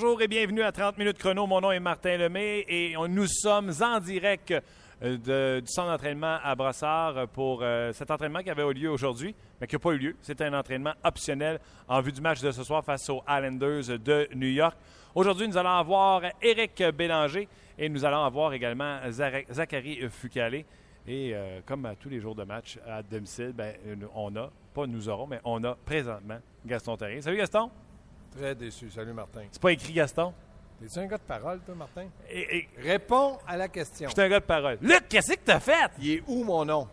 Bonjour et bienvenue à 30 minutes chrono. Mon nom est Martin Lemay et nous sommes en direct euh, du centre d'entraînement à Brassard pour euh, cet entraînement qui avait eu lieu aujourd'hui, mais qui n'a pas eu lieu. C'était un entraînement optionnel en vue du match de ce soir face aux Islanders de New York. Aujourd'hui, nous allons avoir Éric Bélanger et nous allons avoir également Zachary Fucalé. Et euh, comme à tous les jours de match à domicile, ben, on a, pas nous aurons, mais on a présentement Gaston Terrien. Salut Gaston! Très déçu. Salut, Martin. C'est pas écrit Gaston? Es-tu un gars de parole, toi, Martin? Et- et- Réponds à la question. Je suis un gars de parole. Luc, qu'est-ce que t'as fait? Il est où mon nom?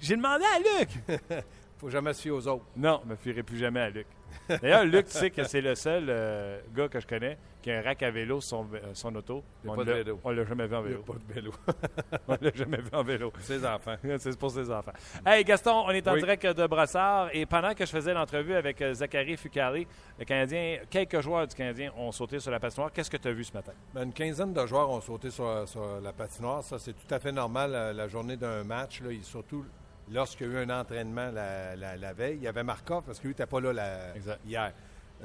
J'ai demandé à Luc. Faut jamais se fier aux autres. non, je me fierai plus jamais à Luc. D'ailleurs, Luc, tu sais que c'est le seul euh, gars que je connais qui a un rack à vélo sur son, euh, son auto. Il On pas de l'a- vélo. On l'a jamais vu en Il n'y a vélo. pas de vélo. on l'a jamais vu en vélo. Ses enfants. C'est pour ses enfants. Hey Gaston, on est en Oui. direct de Brassard et pendant que je faisais l'entrevue avec euh, Zachary Fucali, le Canadien, quelques joueurs du Canadien ont sauté sur la patinoire. Qu'est-ce que tu as vu ce matin? Ben, une quinzaine de joueurs ont sauté sur, sur la patinoire. Ça, c'est tout à fait normal la, la journée d'un match. Là, et surtout lorsqu'il y a eu un entraînement la, la- la veille. Il y avait Markov parce qu'il n'était pas là la- hier.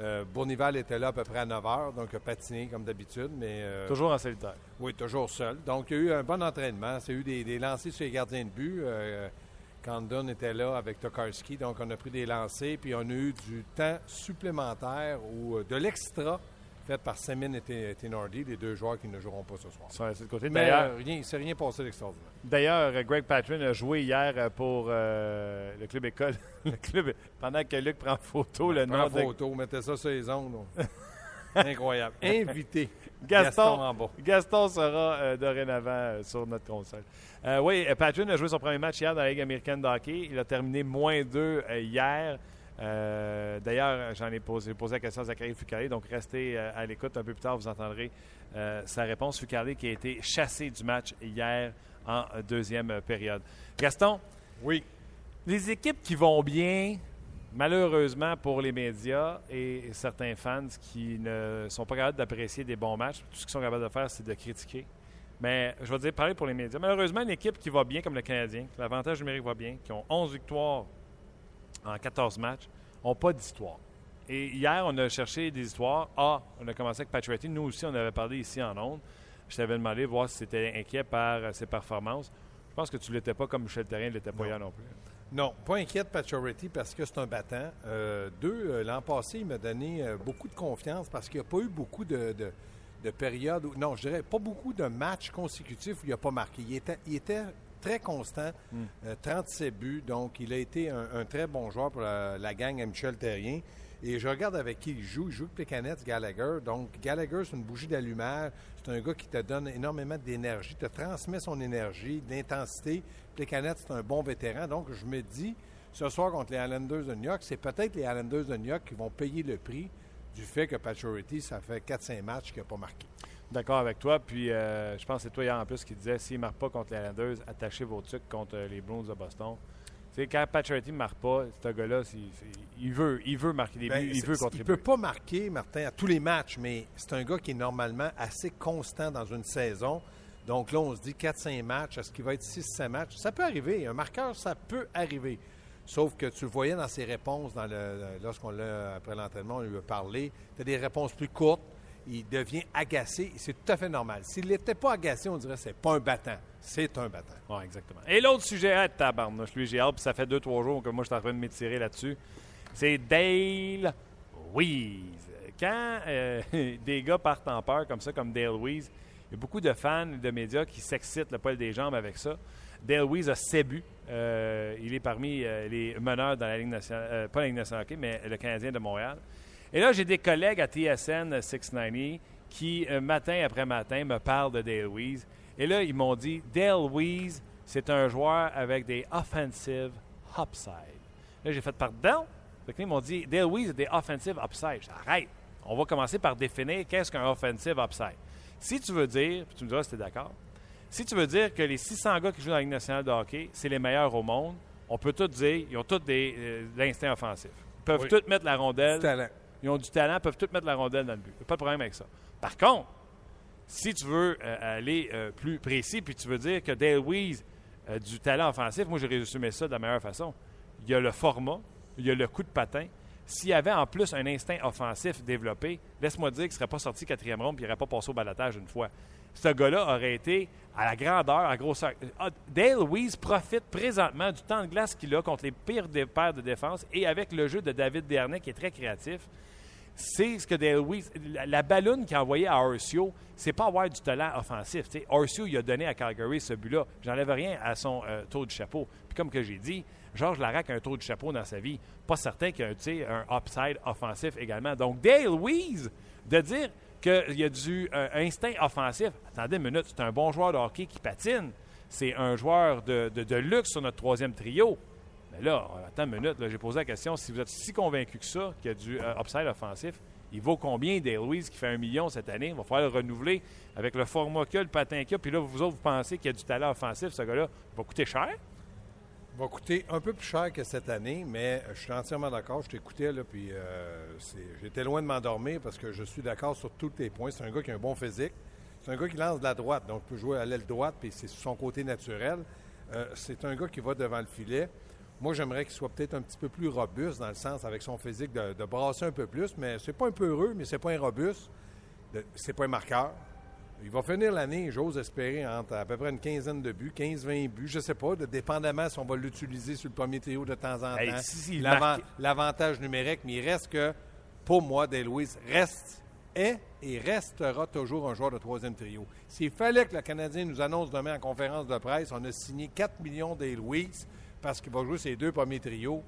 Euh, Bournival était là à peu près à 9 h, donc il a patiné comme d'habitude. Mais euh, Toujours en solitaire. Oui, toujours seul. Donc, il y a eu un bon entraînement. C'est eu des, des lancers sur les gardiens de but. Euh, Condon était là avec Tokarski. Donc, on a pris des lancers. Puis, on a eu du temps supplémentaire ou euh, de l'extra par Semin et T- Tenordi, les deux joueurs qui ne joueront pas ce soir. Le côté. Mais euh, rien, il ne s'est rien passé d'extraordinaire. D'ailleurs, euh, Greg Patrin a joué hier euh, pour euh, le club école. le club, pendant que Luc prend photo, le nom de photo, mettez ça sur les ondes. Incroyable. Invité. Gaston, en bas. Gaston sera euh, dorénavant sur notre console. Oui, Patrin a joué son premier match hier dans la Ligue américaine de hockey. Il a terminé moins 2 hier. Euh, D'ailleurs, j'en ai posé, posé la question à Zachary Fucalé, donc restez euh, à l'écoute. Un peu plus tard, vous entendrez euh, sa réponse. Fucalé qui a été chassé du match hier en deuxième période. Gaston, Oui. les équipes qui vont bien, malheureusement pour les médias et certains fans qui ne sont pas capables d'apprécier des bons matchs, tout ce qu'ils sont capables de faire, c'est de critiquer. Mais je vais dire, parler pour les médias. Malheureusement, une équipe qui va bien comme le Canadien, l'avantage numérique va bien, qui ont 11 victoires en 14 matchs, n'ont pas d'histoire. Et hier, on a cherché des histoires. Ah, on a commencé avec Pacioretty. Nous aussi, on avait parlé ici en ondes. Je t'avais demandé de voir si c'était inquiet par euh, ses performances. Je pense que tu ne l'étais pas comme Michel Terrien ne l'était pas Non. hier non plus. Non, pas inquiète Pacioretty parce que c'est un battant. Euh, deux, euh, l'an passé, il m'a donné beaucoup de confiance parce qu'il n'y a pas eu beaucoup de, de- de périodes, où- non, je dirais pas beaucoup de matchs consécutifs où il n'a pas marqué. Il était, il était très constant, euh, 37 buts, donc il a été un, un très bon joueur pour la, la gang à Michel Terrien. Et je regarde avec qui il joue. Il joue avec Gallagher. Donc, Gallagher, c'est une bougie d'allumage. C'est un gars qui te donne énormément d'énergie, te transmet son énergie, d'intensité. Plekanec, c'est un bon vétéran. Donc, je me dis, ce soir contre les Islanders de New York, c'est peut-être les Islanders de New York qui vont payer le prix du fait que Pacioretty, ça fait 4-5 matchs qu'il n'a pas marqué. D'accord avec toi. Puis, euh, je pense que c'est toi hier en plus qui disais s'il ne marque pas contre les Islanders, attachez vos trucs contre euh, les Bruins de Boston. Tu sais, quand Pacioretty ne marque pas, ce gars-là, il, veut, il veut marquer des buts, Ben, il c'est- veut Il contribuer. peut pas marquer, Martin, à tous les matchs, mais c'est un gars qui est normalement assez constant dans une saison. Donc là, on se dit 4-5 matchs. Est-ce qu'il va être 6-7 matchs? Ça peut arriver. Un marqueur, ça peut arriver. Sauf que tu le voyais dans ses réponses dans le, lorsqu'on l'a, après l'entraînement, on lui a parlé. Tu as des réponses plus courtes. Il devient agacé. C'est tout à fait normal. S'il n'était pas agacé, on dirait que c'est pas un battant. C'est un battant. Oui, exactement. Et l'autre sujet, ah, tabarnouche, lui, j'ai hâte, puis ça fait deux, trois jours que moi, je suis en train de m'étirer là-dessus. C'est Dale Weiss. Quand euh, des gars partent en peur comme ça, comme Dale Weiss, il y a beaucoup de fans et de médias qui s'excitent le poil des jambes avec ça. Dale Weiss a 7 buts. Euh, il est parmi euh, les meneurs dans la Ligue nationale, pas la Ligue nationale hockey, mais le Canadien de Montréal. Et là, j'ai des collègues à TSN 690 qui, euh, matin après matin, me parlent de Dale Weiss. Et là, ils m'ont dit Dale Weiss, c'est un joueur avec des offensive upside. Là, j'ai fait pardon? Donc, ils m'ont dit Dale Weiss a des offensive upside. Je dis, arrête. On va commencer par définir qu'est-ce qu'un offensive upside. Si tu veux dire, puis tu me diras si tu es d'accord, si tu veux dire que les 600 gars qui jouent dans la Ligue nationale de hockey, c'est les meilleurs au monde, on peut tout dire, ils ont tous des, euh, de l'instinct offensif. Ils peuvent Oui. tous mettre la rondelle. Ils ont du talent, peuvent tous mettre la rondelle dans le but. Pas de problème avec ça. Par contre, si tu veux euh, aller euh, plus précis, puis tu veux dire que Dale Weiss a du talent offensif, moi, j'ai résumé ça de la meilleure façon. Il y a le format, il y a le coup de patin. S'il y avait en plus un instinct offensif développé, laisse-moi dire qu'il ne serait pas sorti quatrième ronde et il n'aurait pas passé au balatage une fois. Ce gars-là aurait été à la grandeur, à la grosseur. Ah, Dale Weiss profite présentement du temps de glace qu'il a contre les pires paires de défense et avec le jeu de David Dernay qui est très créatif c'est ce que Dale Weiss, la, balloune qu'il a envoyée à Orcio, c'est pas avoir du talent offensif. Tu sais, Orcio, il a donné à Calgary ce but-là. J'enlève rien à son euh, tour de chapeau. Puis comme que j'ai dit, Georges Larac a un tour de chapeau dans sa vie. Pas certain qu'il y a un, un upside offensif également. Donc, Dale Weiss, de dire qu'il y a du euh, instinct offensif, attendez une minute, c'est un bon joueur de hockey qui patine. C'est un joueur de, luxe sur notre troisième trio. Mais là, attends une minute, j'ai posé la question, si vous êtes si convaincu que ça, qu'il y a du euh, upside offensif, il vaut combien Dale Weiss qui fait un million cette année? Il va falloir le renouveler avec le format qu'il a, le patin qu'il a. Puis là, vous autres, vous pensez qu'il y a du talent offensif, ce gars-là, il va coûter cher? Va coûter un peu plus cher que cette année, mais je suis entièrement d'accord. Je t'écoutais, là, puis euh, j'étais loin de m'endormir parce que je suis d'accord sur tous tes points. C'est un gars qui a un bon physique. C'est un gars qui lance de la droite, donc peut jouer à l'aile droite, puis c'est son côté naturel. Euh, c'est un gars qui va devant le filet. Moi, j'aimerais qu'il soit peut-être un petit peu plus robuste dans le sens, avec son physique, de, de brasser un peu plus, mais c'est pas un peu heureux, mais c'est pas un robuste. C'est pas un marqueur. Il va finir l'année, j'ose espérer, entre à peu près une quinzaine de buts, 15-20 buts, je sais pas, de, dépendamment si on va l'utiliser sur le premier trio de temps en temps. si- marque- L'avantage numérique, mais il reste que, pour moi, Louise reste, est et restera toujours un joueur de troisième trio. S'il fallait que le Canadien nous annonce demain en conférence de presse, on a signé 4 millions Louise parce qu'il va jouer ses deux premiers trios,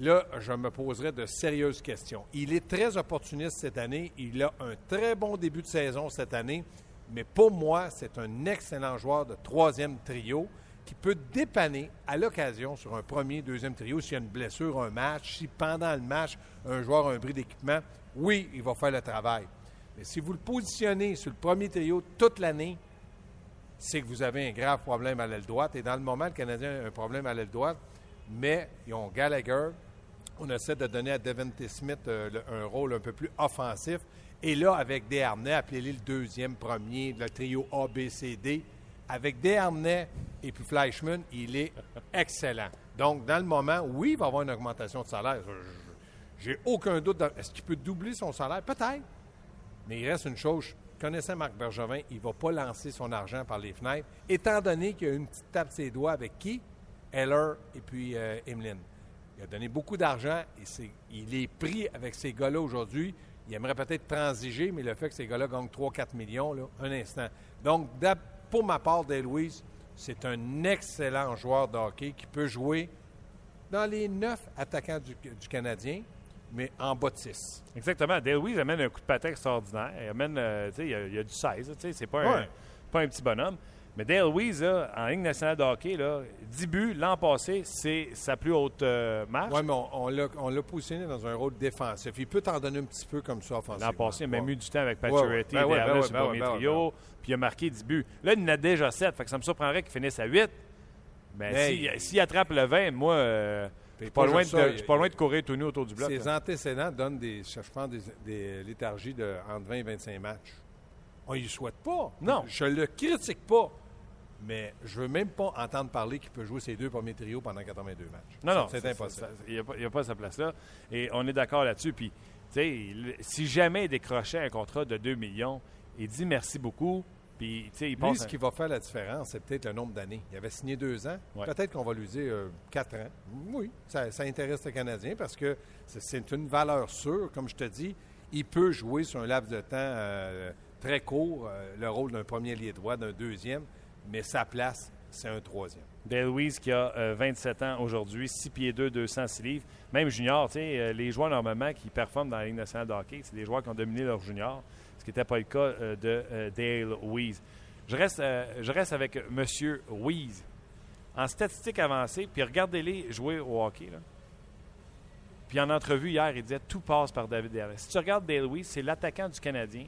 Là, je me poserais de sérieuses questions. Il est très opportuniste cette année. Il a un très bon début de saison cette année. Mais pour moi, c'est un excellent joueur de troisième trio qui peut dépanner à l'occasion sur un premier, deuxième trio s'il y a une blessure, un match, si pendant le match, un joueur a un bris d'équipement. Oui, il va faire le travail. Mais si vous le positionnez sur le premier trio toute l'année, c'est que vous avez un grave problème à l'aile droite. Et dans le moment, le Canadien a un problème à l'aile droite, mais ils ont Gallagher. On essaie de donner à Devante Smith euh, un rôle un peu plus offensif. Et là, avec Desharnais, appelez-le le deuxième, premier, le trio A, B, C, D. Avec Desharnais et puis Fleischmann, il est excellent. Donc, dans le moment, oui, il va avoir une augmentation de salaire. J'ai aucun doute. Est-ce qu'il peut doubler son salaire? Peut-être. Mais il reste une chose, connaissant Marc Bergevin, il ne va pas lancer son argent par les fenêtres, étant donné qu'il y a une petite tape ses doigts avec qui? Heller et puis euh, Emeline. Il a donné beaucoup d'argent et il est pris avec ces gars-là aujourd'hui. Il aimerait peut-être transiger, mais le fait que ces gars-là gagnent 3-4 millions, là, un instant. Donc, pour ma part, Louise, c'est un excellent joueur de hockey qui peut jouer dans les neuf attaquants du, du Canadien, mais en bas de 6. Exactement. Dale Weiss amène un coup de patin extraordinaire. Il amène, euh, tu sais, il y a, il y a du 16. tu sais, C'est pas, un, pas un petit bonhomme. Mais Dale Weiss, là, en Ligue nationale de hockey, là, 10 buts l'an passé, c'est sa plus haute euh, marche. Oui, mais on, on l'a- on l'a positionné dans un rôle défensif. Il peut t'en donner un petit peu comme ça offensivement. L'an passé, il a même eu du temps avec Pacioretty ouais. Ben ouais, ben ouais, le ben premier ouais, ben trio, puis il a marqué 10 buts. Là, il en a déjà 7, fait que ça me surprendrait qu'il finisse à 8. Mais Hey. si- s'il attrape le 20, moi, euh, je suis pas loin de, juste ça, je suis pas loin de courir tout nu autour du bloc. Ses antécédents donnent des, je pense, des, des léthargies de entre 20 et 25 matchs. On ne souhaite pas. Non. Je le critique pas. Mais je veux même pas entendre parler qu'il peut jouer ses deux premiers trios pendant 82 matchs. Non, non, C'est impossible. Il n'y a, pas sa place là. Et on est d'accord là-dessus. Puis, tu sais, si jamais il décrochait un contrat de 2 millions, il dit merci beaucoup. Puis, tu sais, il Lui, pense. ce qui va faire la différence, c'est peut-être le nombre d'années. Il avait signé deux ans. Ouais. Peut-être qu'on va lui dire euh, quatre ans. Oui, ça, ça intéresse le Canadien parce que c'est- c'est une valeur sûre. Comme je te dis, il peut jouer sur un laps de temps euh, très court euh, le rôle d'un premier lié droit, d'un deuxième, mais sa place c'est un troisième. Dale Weiss qui a euh, 27 ans aujourd'hui, 6 pieds 2, 206 livres. Même junior, tu sais, euh, les joueurs normalement qui performent dans la Ligue nationale de hockey, c'est des joueurs qui ont dominé leur junior, ce qui n'était pas le cas euh, de euh, Dale Weiss. Je reste, euh, je reste avec M. Weiss. En statistique avancée, puis regardez-les jouer au hockey. Puis en entrevue hier, il disait tout passe par David Derret. Si tu regardes Dale Weiss, c'est l'attaquant du Canadien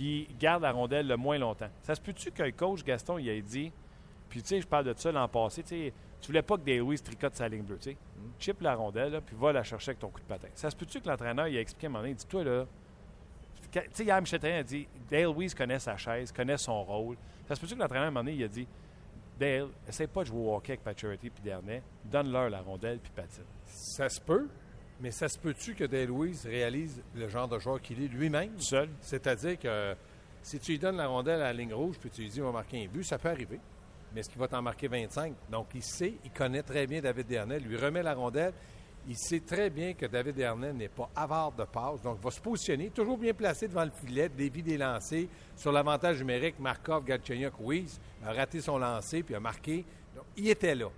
qui garde la rondelle le moins longtemps. Ça se peut-tu le coach Gaston il ait dit, puis tu sais, je parle de ça l'an passé, tu sais, tu voulais pas que Dale Weiss tricote sa ligne bleue, tu sais. Chip la rondelle, puis va la chercher avec ton coup de patin. Ça se peut-tu que l'entraîneur il a expliqué à un moment donné, il dit, toi là, tu sais, hier, Michel a dit, Dale Weiss connaît sa chaise, connaît son rôle. Ça se peut-tu que l'entraîneur à un moment donné, il a dit, Dale, essaie pas de jouer au hockey avec Pacioretty puis Dernay, donne-leur la rondelle puis patine. Ça se peut, mais ça se peut-tu que Dale Louise réalise le genre de joueur qu'il est lui-même? Seul. C'est-à-dire que si tu lui donnes la rondelle à la ligne rouge puis tu lui dis, il va marquer un but, ça peut arriver. Mais est-ce qu'il va t'en marquer 25? Donc, il sait, il connaît très bien David Dernay, lui remet la rondelle. Il sait très bien que David Dernay n'est pas avare de passe, donc il va se positionner, toujours bien placé devant le filet, dévie des lancers. Sur l'avantage numérique, Markov, Galchenyuk, Weiss a raté son lancer puis a marqué. Donc, il était là.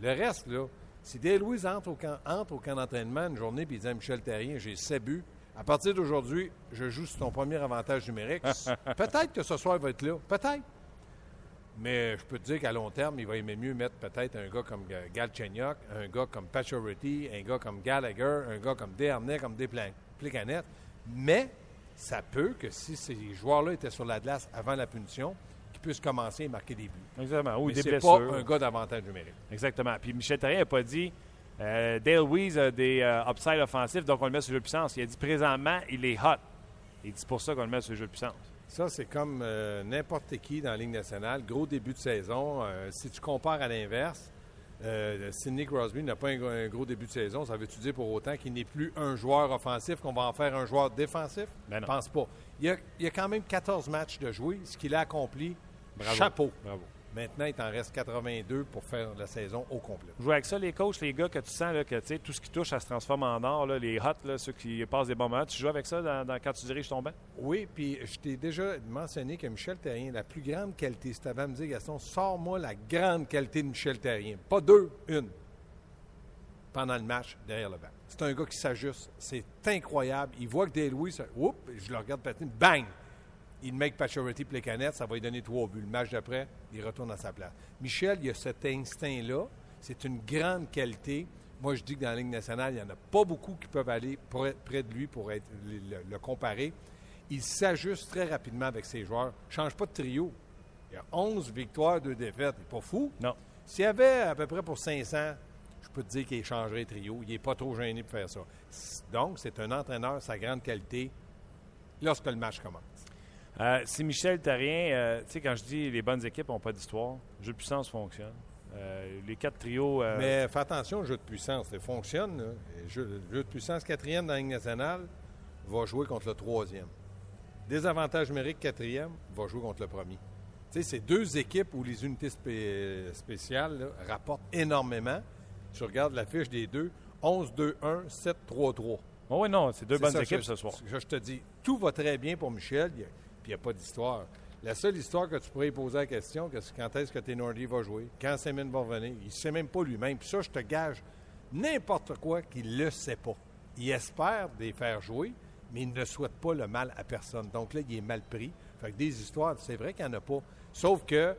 Le reste, là, si Dale Louise entre au camp, entre au camp d'entraînement une journée puis il dit à Michel Terrien, j'ai 7 buts, à partir d'aujourd'hui, je joue sur ton premier avantage numérique. peut-être que ce soir, il va être là. Peut-être. Mais je peux te dire qu'à long terme, il va aimer mieux mettre peut-être un gars comme Ga- Galchenyuk, un gars comme Pacioretty, un gars comme Gallagher, un gars comme Dernay, comme Desplicanet. Mais ça peut que si ces joueurs-là étaient sur la glace avant la punition, puissent commencer à marquer des buts. Exactement. Ou Mais des blessures. pas un gars d'avantage numérique. Exactement. Puis Michel Therrien n'a pas dit euh, Dale Weiss a des euh, upsides offensifs, donc on le met sur le jeu de puissance. Il a dit présentement, il est hot. Il dit pour ça qu'on le met sur le jeu de puissance. Ça, c'est comme euh, n'importe qui dans la Ligue nationale. Gros début de saison. Euh, si tu compares à l'inverse, euh, Sidney Crosby n'a pas un, gros- un gros début de saison. Ça veut-tu dire pour autant qu'il n'est plus un joueur offensif, qu'on va en faire un joueur défensif? Ben Je non. pense pas. Il y, a, il y a quand même 14 matchs de jouer. Ce qu'il a accompli, Bravo. chapeau. Bravo. Maintenant, il t'en reste 82 pour faire la saison au complet. Jouer avec ça, les coachs, les gars que tu sens là, que tu sais, tout ce qui touche, ça se transforme en or. là, les hot, là, ceux qui passent des bons moments. Tu joues avec ça dans- dans- quand tu diriges ton banc? Oui, puis je t'ai déjà mentionné que Michel Terrien, la plus grande qualité, si tu avais à me dire, Gaston, sors-moi la grande qualité de Michel Terrien. Pas deux, une. Pendant le match, derrière le banc. C'est un gars qui s'ajuste. C'est incroyable. Il voit que Dale Louis, oups, je le regarde patiner, bang! Il make Pacioretty les canettes, ça va lui donner trois buts. Le match d'après, il retourne à sa place. Michel, il a cet instinct-là. C'est une grande qualité. Moi, je dis que dans la Ligue nationale, il n'y en a pas beaucoup qui peuvent aller près, près de lui pour être, le, comparer. Il s'ajuste très rapidement avec ses joueurs. Il ne change pas de trio. Il y a 11 victoires, 2 défaites. Il n'est pas fou. Non. S'il y avait à peu près pour 500, je peux te dire qu'il changerait de trio. Il n'est pas trop gêné pour faire ça. Donc, c'est un entraîneur, sa grande qualité, lorsque le match commence. Euh, si Michel Therrien, euh, tu sais, quand je dis les bonnes équipes n'ont pas d'histoire, le jeu de puissance fonctionne. Euh, les quatre trios. euh, Mais fais attention au jeu de puissance. Ça fonctionne. là. Le jeu, le jeu de puissance quatrième dans la Ligue nationale va jouer contre le troisième. Désavantage numérique quatrième va jouer contre le premier. Tu sais, c'est deux équipes où les unités spé- spéciales là, rapportent énormément. Tu regardes la fiche des deux 11-2-1, 7-3-3. Oh oui, non, c'est deux C'est bonnes ça, équipes je- ce soir. Je, je te dis, tout va très bien pour Michel, il puis il n'y a pas d'histoire. La seule histoire que tu pourrais poser la question, que c'est quand est-ce que Tenordi va jouer, quand Semin va revenir, il ne sait même pas lui-même. Puis ça, je te gage n'importe quoi qu'il ne le sait pas. Il espère les faire jouer, mais il ne souhaite pas le mal à personne. Donc là, il est mal pris. Fait que des histoires, c'est vrai qu'il n'y en a pas. Sauf que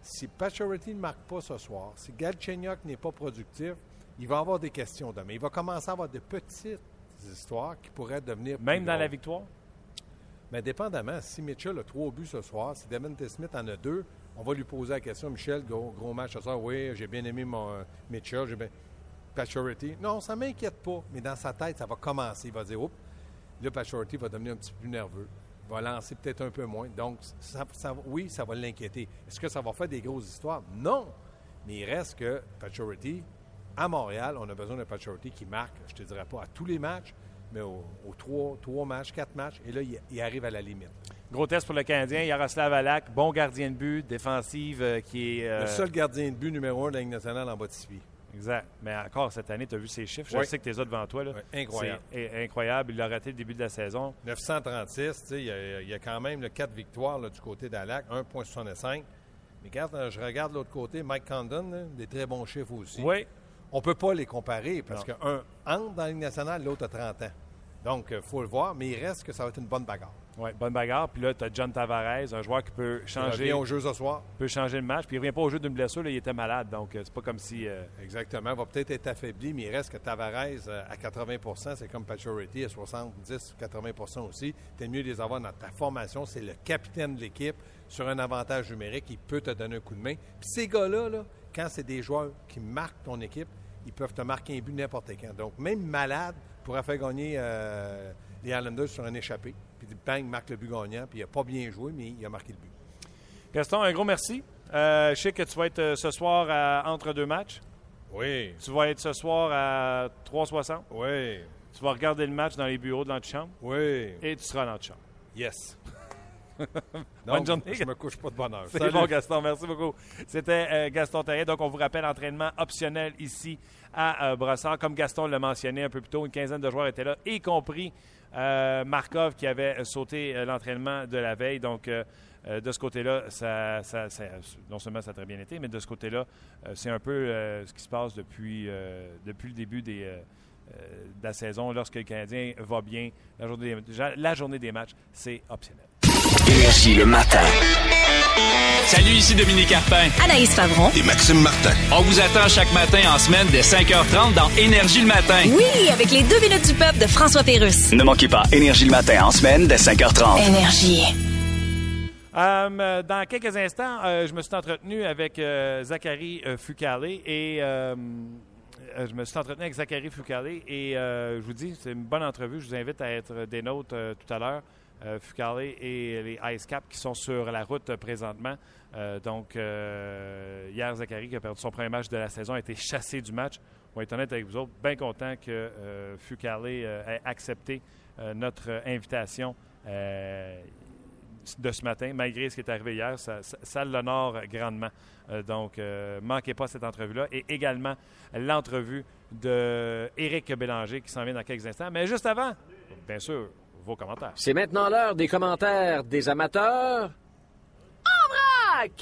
si Pacioretty ne marque pas ce soir, si Galchenyuk n'est pas productif, il va avoir des questions demain. Il va commencer à avoir de petites histoires qui pourraient devenir plus Même dans la victoire? Mais dépendamment, si Mitchell a trois buts ce soir, si Devin Smith en a deux, on va lui poser la question, Michel, gros, gros match ce soir, oui, j'ai bien aimé mon euh, Mitchell, j'ai bien... Pacioretty, non, ça ne m'inquiète pas, mais dans sa tête, ça va commencer. Il va dire, oups, là, Pacioretty va devenir un petit peu plus nerveux. Il va lancer peut-être un peu moins. Donc, oui, ça va l'inquiéter. Est-ce que ça va faire des grosses histoires? Non! Mais il reste que Pacioretty, à Montréal, on a besoin d'un Pacioretty qui marque, je te dirais pas à tous les matchs, mais aux, trois, trois matchs, quatre matchs, et là, il, il arrive à la limite. Gros test pour le Canadien. Yaroslav Alak, bon gardien de but, défensive euh, qui est. euh, Le seul gardien de but numéro un de la Ligue nationale en bas de six pieds. Exact. Mais encore cette année, tu as vu ses chiffres? Je Oui. sais que tu les as devant toi. là. Oui, incroyable. C'est incroyable. Il a raté le début de la saison. 936, tu sais, il y, a, il y a quand même 4 victoires là, du côté d'Alac, 1,65. Mais regarde, euh, je regarde l'autre côté, Mike Condon, là, des très bons chiffres aussi. Oui. On ne peut pas les comparer parce qu'un entre dans la Ligue nationale, l'autre a 30 ans. Donc, il faut le voir, mais il reste que ça va être une bonne bagarre. Oui, bonne bagarre. Puis là, tu as John Tavares, un joueur qui peut Il changer, revient aux Jeux ce soir. peut changer le match. Puis il revient pas au jeu d'une blessure, là, il était malade. Donc, euh, c'est pas comme si. euh, Exactement. Il va peut-être être affaibli, mais il reste que Tavares euh, à 80% c'est comme Pacioretty à 70 80% aussi. Tu mieux de les avoir dans ta formation. C'est le capitaine de l'équipe sur un avantage numérique. Il peut te donner un coup de main. Puis ces gars-là, là, quand c'est des joueurs qui marquent ton équipe, ils peuvent te marquer un but n'importe quand. Donc, même malade pourra faire gagner euh, les Islanders sur un échappé. Puis bang, il marque le but gagnant. Puis il n'a pas bien joué, mais il a marqué le but. Gaston, un gros merci. Euh, je sais que tu vas être euh, ce soir à- entre deux matchs. Oui. Tu vas être ce soir à 3,60. Oui. Tu vas regarder le match dans les bureaux de l'antichambre Oui. et tu seras à l'antichambre. Yes. Bonne journée. Je me couche pas de bonne heure. C'est bon, Gaston. Merci beaucoup. C'était euh, Gaston Terrien. Donc, on vous rappelle, entraînement optionnel ici à euh, Brossard. Comme Gaston l'a mentionné un peu plus tôt, une quinzaine de joueurs étaient là, y compris euh, Markov qui avait sauté euh, l'entraînement de la veille. Donc, euh, de ce côté-là, ça, ça- ça- non seulement ça a très bien été, mais de ce côté-là, euh, c'est un peu euh, ce qui se passe depuis, depuis le début des, de la saison. Lorsque le Canadien va bien, la journée des, la journée des matchs, c'est optionnel. Énergie le matin. Salut, ici Dominique Carpin. Anaïs Favron. Et Maxime Martin. On vous attend chaque matin en semaine dès 5h30 dans Énergie le matin. Oui, avec les deux minutes du peuple de François Pérusse. Ne manquez pas Énergie le matin en semaine dès 5h30. Énergie. Euh, dans quelques instants, euh, je me suis entretenu avec euh, Zachary euh, Fucale et je me suis entretenu avec Zachary Fucale et euh, je vous dis, c'est une bonne entrevue. Je vous invite à être des nôtres euh, tout à l'heure. Euh, Fucale et les Ice Cap qui sont sur la route euh, présentement. Euh, donc, hier, Zachary, qui a perdu son premier match de la saison, a été chassé du match. On va être honnête avec vous autres, bien content que Fucale ait accepté notre invitation. De ce matin, malgré ce qui est arrivé hier, ça, l'honore grandement. Donc, manquez pas cette entrevue-là. Et également l'entrevue de Éric Bélanger qui s'en vient dans quelques instants. Mais juste avant, bien sûr, vos commentaires. C'est maintenant l'heure des commentaires des amateurs. En vrac!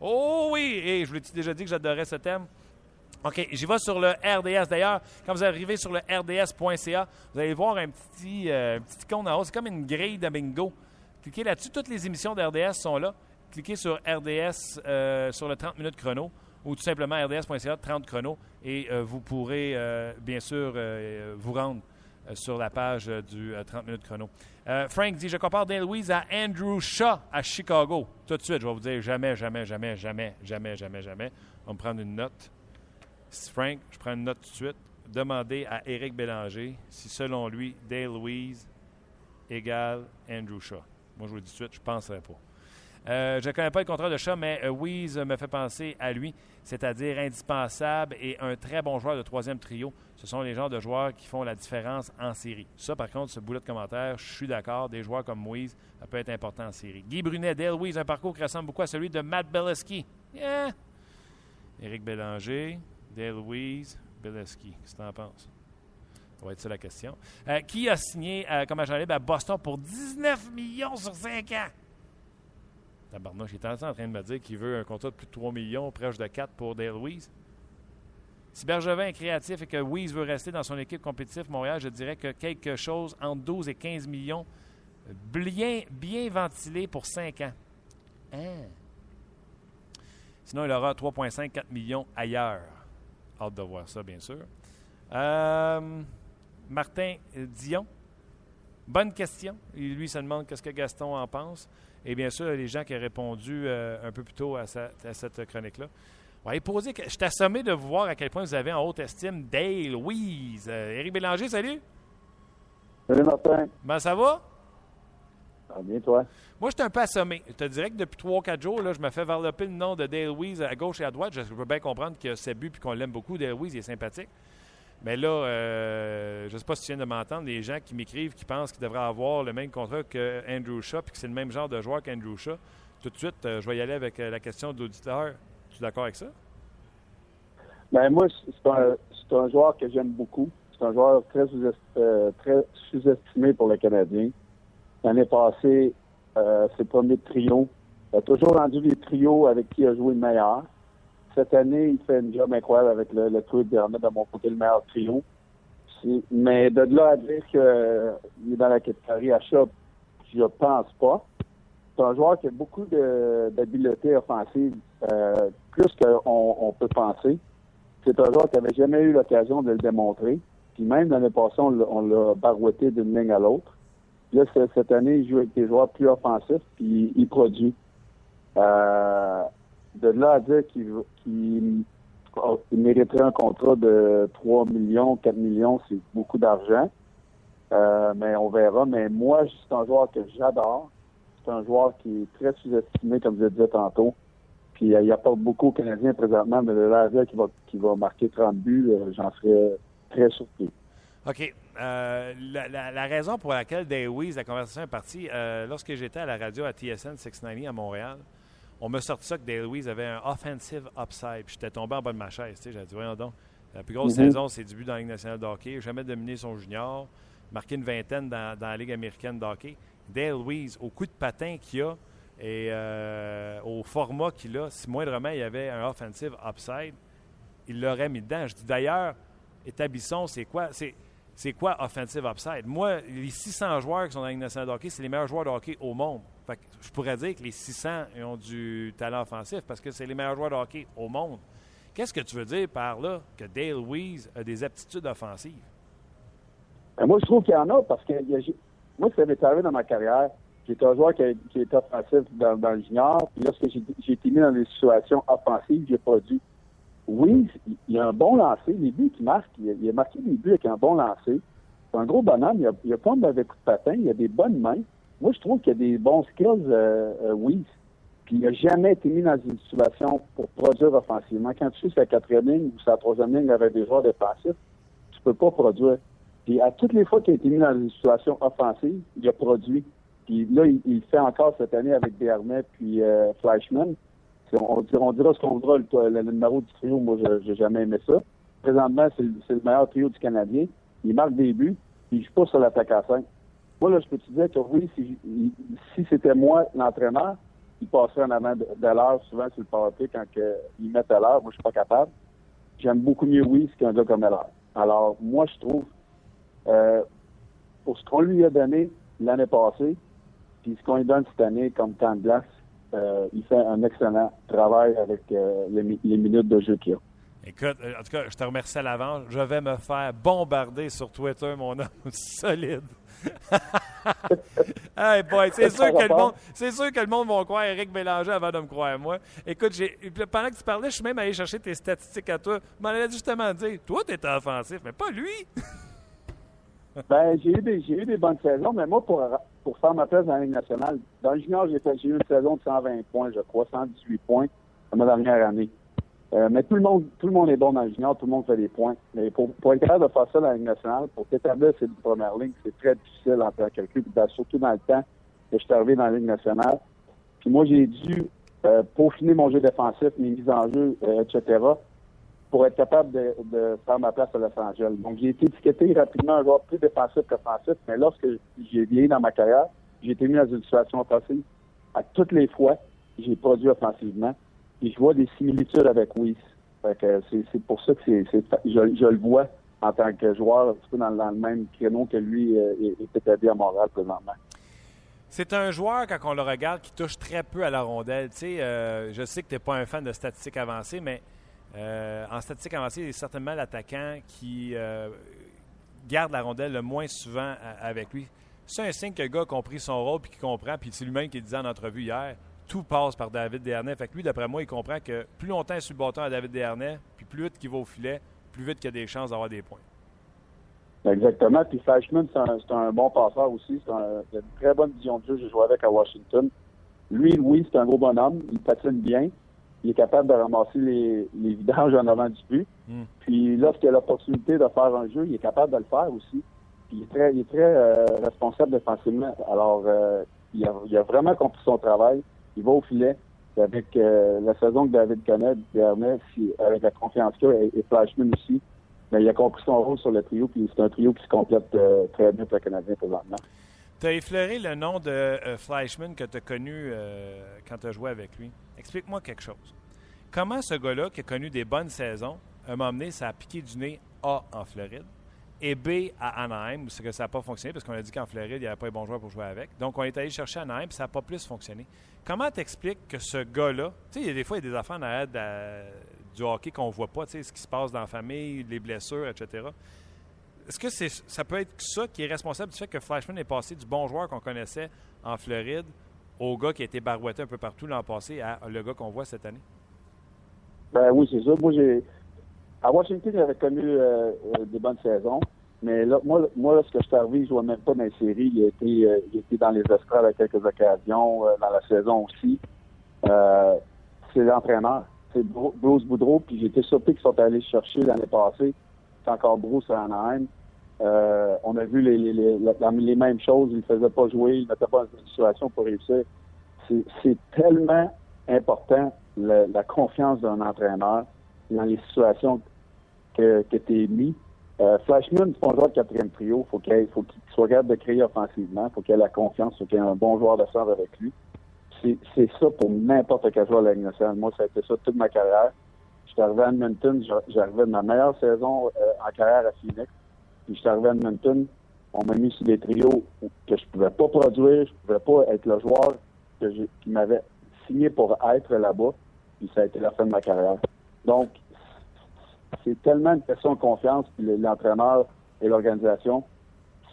Oh oui! Et je vous l'ai déjà dit que j'adorais ce thème. OK, j'y vais sur le RDS. D'ailleurs, quand vous arrivez sur le rds.ca, vous allez voir un petit, euh, un petit icône en haut. C'est comme une grille de bingo. Cliquez là-dessus. Toutes les émissions d'RDS sont là. Cliquez sur RDS euh, sur le 30 minutes chrono ou tout simplement rds.ca 30 chrono et euh, vous pourrez euh, bien sûr vous rendre sur la page euh, du euh, 30 minutes chrono. Euh, Frank dit Je compare Dale Louise à Andrew Shaw à Chicago. Tout de suite, je vais vous dire jamais, jamais, jamais, jamais, jamais, jamais, jamais. On va me prendre une note. Frank, je prends une note tout de suite. Demandez à Éric Bélanger si, selon lui, Dale Louise égale Andrew Shaw. Moi, je vous dis tout de suite, je ne penserais pas. Euh, je ne connais pas le contrat de Shaw, mais euh, Weeze me fait penser à lui, c'est-à-dire indispensable et un très bon joueur de troisième trio. Ce sont les genres de joueurs qui font la différence en série. Ça, par contre, ce boulet de commentaire, je suis d'accord. Des joueurs comme Weeze, ça peut être important en série. Guy Brunet, Dale Weeze, un parcours qui ressemble beaucoup à celui de Matt Beleski. Yeah! Éric Bélanger, Dale Louise, Beleski. Qu'est-ce que tu en penses? Ça va être ça la question. Euh, qui a signé euh, comme agent libre à Boston pour 19 millions sur 5 ans? Tabarnouche, il est en train de me dire qu'il veut un contrat de plus de 3 millions, proche de 4 pour Dale Louise. Si Bergevin est créatif et que Weiss veut rester dans son équipe compétitive Montréal, je dirais que quelque chose entre 12 et 15 millions, bien, bien ventilé pour 5 ans. Hein? Sinon, il aura 3,5-4 millions ailleurs. Hâte de voir ça, bien sûr. Euh, Martin Dion. Bonne question. Et lui se demande qu'est-ce que Gaston en pense. Et bien sûr, les gens qui ont répondu euh, un peu plus tôt à, sa- à cette chronique-là. Ouais, je suis assommé de voir à quel point vous avez en haute estime Dale, Louise. Euh, Éric Bélanger, salut. Salut Martin. Ça va? Ça va bien, toi? Moi, je suis un peu assommé. Je te dirais que depuis 3-4 jours, là, je me fais varloper le nom de Dale Louise à gauche et à droite. Je peux bien comprendre que c'est but et qu'on l'aime beaucoup. Dale Louise, il est sympathique. Mais là, euh, je ne sais pas si tu viens de m'entendre, les gens qui m'écrivent, qui pensent qu'ils devraient avoir le même contrat que Andrew Shaw puis que c'est le même genre de joueur qu'Andrew Shaw. Tout de suite, euh, je vais y aller avec euh, la question de l'auditeur. Tu es d'accord avec ça? Ben moi, c'est un, un joueur que j'aime beaucoup. C'est un joueur très euh, très sous-estimé pour le Canadien. L'année passée, ses premiers trios Il a toujours rendu les trios avec qui il a joué le meilleur. Cette année, il fait une job incroyable avec le, le trio de Bernet, de mon côté, le meilleur trio. Mais de là à dire qu'il est dans la catégorie achat, je pense pas. C'est un joueur qui a beaucoup d'habileté offensive, euh, plus qu'on on peut penser. C'est un joueur qui n'avait jamais eu l'occasion de le démontrer. Puis même l'année passée, on l'a- barouetté d'une ligne à l'autre. Là, cette année, il joue avec des joueurs plus offensifs, puis il produit. Euh, de là à dire qu'il oh, mériterait un contrat de 3 millions, 4 millions, c'est beaucoup d'argent. Euh, mais on verra. Mais moi, c'est un joueur que j'adore. C'est un joueur qui est très sous-estimé, comme je le disais tantôt. Puis euh, il apporte beaucoup aux Canadiens présentement, mais de là à dire qu'il va, marquer 30 buts, euh, j'en serais très surpris. OK. Euh, la raison pour laquelle Davies, la conversation est partie, euh, lorsque j'étais à la radio à TSN 690 à Montréal, on m'a sorti ça que Dale Louise avait un offensive upside. J'étais tombé en bas de ma chaise. tu sais. J'ai dit, voyons donc, la plus grosse Mhm. saison, c'est du but dans la Ligue nationale de hockey. Jamais dominé son junior. Marqué une vingtaine dans, dans la Ligue américaine de hockey. Dale Louise, au coup de patin qu'il a et euh, au format qu'il a, si moindrement il y avait un offensive upside, il l'aurait mis dedans. Je dis d'ailleurs, établissons, c'est quoi? C'est, c'est quoi offensive upside? Moi, les 600 joueurs qui sont dans la Ligue nationale hockey, c'est les meilleurs joueurs de hockey au monde. Fait que je pourrais dire que les 600 ils ont du talent offensif parce que c'est les meilleurs joueurs de hockey au monde. Qu'est-ce que tu veux dire par là que Dale Weiss a des aptitudes offensives? Ben, moi, je trouve qu'il y en a parce que moi, ça m'est arrivé dans ma carrière. J'étais un joueur qui, était offensif dans, le junior. Puis lorsque j'ai été mis dans des situations offensives, j'ai produit. Oui, il- a un bon lancer. Les buts qu'il marque, il a, marqué des buts avec un bon lancer. C'est un gros bonhomme. Il a, il a pas de mauvais coup de patin. Il a des bonnes mains. Moi, je trouve qu'il a des bons skills, euh, euh, oui. Puis il n'a jamais été mis dans une situation pour produire offensivement. Quand tu sur la quatrième ligne ou la troisième ligne avec des joueurs défensifs, tu peux pas produire. Puis à toutes les fois qu'il a été mis dans une situation offensive, il a produit. Puis là, il, il fait encore cette année avec Bernet puis euh, Fleischmann. On, dira- ce qu'on voudra, le, le- numéro du trio, moi, je j'ai jamais aimé ça. Présentement, c'est le, meilleur trio du Canadien. Il marque des buts, puis il joue pas sur l'attaque à 5. Moi, là, je peux te dire que oui, si, si c'était moi, l'entraîneur, il passerait en avant de, l'heure souvent sur le powerplay quand que, il met à l'heure. Moi, je suis pas capable. J'aime beaucoup mieux oui qu'un gars comme Heller. Alors, moi, je trouve, euh, pour ce qu'on lui a donné l'année passée, puis ce qu'on lui donne cette année comme temps de glace, euh, il fait un excellent travail avec euh, les, mi- les minutes de jeu qu'il a. Écoute, euh, en tout cas, je te remercie à l'avance. Je vais me faire bombarder sur Twitter, mon homme. Solide. hey boy, c'est sûr, que le monde, c'est sûr que le monde va croire Eric Bélanger avant de me croire moi. Écoute, j'ai, pendant que tu parlais, je suis même allé chercher tes statistiques à toi. Je m'en allais justement dire, toi, t'es offensif, mais pas lui. Ben, j'ai eu des, j'ai eu des bonnes saisons, mais moi, pour, pour faire ma place dans la Ligue nationale, dans le junior, j'ai fait, une saison de 120 points, je crois, 118 points dans ma dernière année. Euh, mais tout le monde, tout le monde est bon dans le junior, tout le monde fait des points. Mais pour, être capable de faire ça dans la Ligue nationale, pour t'établir une première ligne, c'est très difficile en tant que puis dans- surtout dans le temps que je suis arrivé dans la Ligue nationale. Puis moi, j'ai dû euh, peaufiner mon jeu défensif, mes mises en jeu, euh, etc., pour être capable de, faire ma place à Los Angeles. Donc, j'ai été étiqueté rapidement un joueur plus défensif qu'offensif, mais lorsque j'ai vieilli dans ma carrière, j'ai été mis dans une situation offensive. À toutes les fois, j'ai produit offensivement. Et je vois des similitudes avec Weiss. C'est, pour ça que c'est, je, le vois en tant que joueur un petit peu dans, le même créneau que lui euh, est établi à Montréal présentement. C'est un joueur, quand on le regarde, qui touche très peu à la rondelle. Tu sais, euh, je sais que tu n'es pas un fan de statistiques avancées, mais euh, en statistiques avancées, il est certainement l'attaquant qui euh, garde la rondelle le moins souvent avec lui. C'est un signe que le gars a compris son rôle puis qu'il comprend, puis c'est lui-même qui disait en entrevue hier, tout passe par David Dernay. Fait que lui, d'après moi, il comprend que plus longtemps il sur le bâton à David Dernay, puis plus vite qu'il va au filet, plus vite qu'il a des chances d'avoir des points. Exactement. Puis Fleischmann, c'est un, bon passeur aussi. C'est une très bonne vision de jeu. J'ai joué avec à Washington. Lui, oui, c'est un gros bonhomme. Il patine bien. Il est capable de ramasser les, les vidanges en avant du but. Mm. Puis lorsqu'il a l'opportunité de faire un jeu, il est capable de le faire aussi. Puis il est très, il est très euh, responsable défensivement. Alors, euh, il, a, il a vraiment compris son travail. Il va au filet. Avec euh, la saison que David connaît, Dernay, si- avec la confiance qu'il a, et, et Flashman aussi, ben, il a compris son rôle sur le trio, puis c'est un trio qui se complète euh, très bien pour le Canadien présentement. Tu as effleuré le nom de euh, Fleischman que tu as connu euh, quand tu as joué avec lui. Explique-moi quelque chose. Comment ce gars-là, qui a connu des bonnes saisons, a m'emmené, ça a piqué du nez A en Floride et B à Anaheim, c'est que ça n'a pas fonctionné parce qu'on a dit qu'en Floride, il n'y avait pas de bons joueurs pour jouer avec. Donc, on est allé chercher Anaheim, ça n'a pas plus fonctionné. Comment t'expliques que ce gars-là, tu sais, des fois, il y a des affaires en arrière du hockey qu'on ne voit pas, tu sais, ce qui se passe dans la famille, les blessures, etc. Est-ce que c'est, ça peut être ça qui est responsable du fait que Flashman est passé du bon joueur qu'on connaissait en Floride au gars qui a été barouetté un peu partout l'an passé à le gars qu'on voit cette année? Ben oui, c'est ça. Moi, j'ai. À Washington, j'avais connu euh, euh, des bonnes saisons. Mais là, moi, moi lorsque je suis arrivé, je ne jouais même pas dans les séries. Il a été, euh, il dans les estrades à quelques occasions, euh, dans la saison aussi. C'est l'entraîneur. C'est Bru- Bruce Boudreau. Puis j'étais surpris qu'ils sont allés chercher l'année passée. C'est encore Bruce à Anaheim. Euh, on a vu les, les, les, la- les mêmes choses. Il ne faisait pas jouer. Il n'était pas dans une situation pour réussir. C'est- tellement important le- la confiance d'un entraîneur dans les situations que, que tu es mis. Euh, Flashman, c'est pas un joueur de quatrième trio. Faut qu'il faut qu'il soit capable de créer offensivement. faut qu'il ait la confiance. faut qu'il ait un bon joueur de centre avec lui. C'est ça pour n'importe quel joueur de la Ligue nationale. Moi, ça a été ça toute ma carrière. J'étais arrivé à Edmonton. j'a- J'arrivais de ma meilleure saison euh, en carrière à Phoenix. Puis j'étais arrivé à Edmonton. On m'a mis sur des trios que je pouvais pas produire. Je pouvais pas être le joueur que qui m'avait signé pour être là-bas. Puis ça a été la fin de ma carrière. Donc, c'est tellement une question de confiance, puis le- l'entraîneur et l'organisation.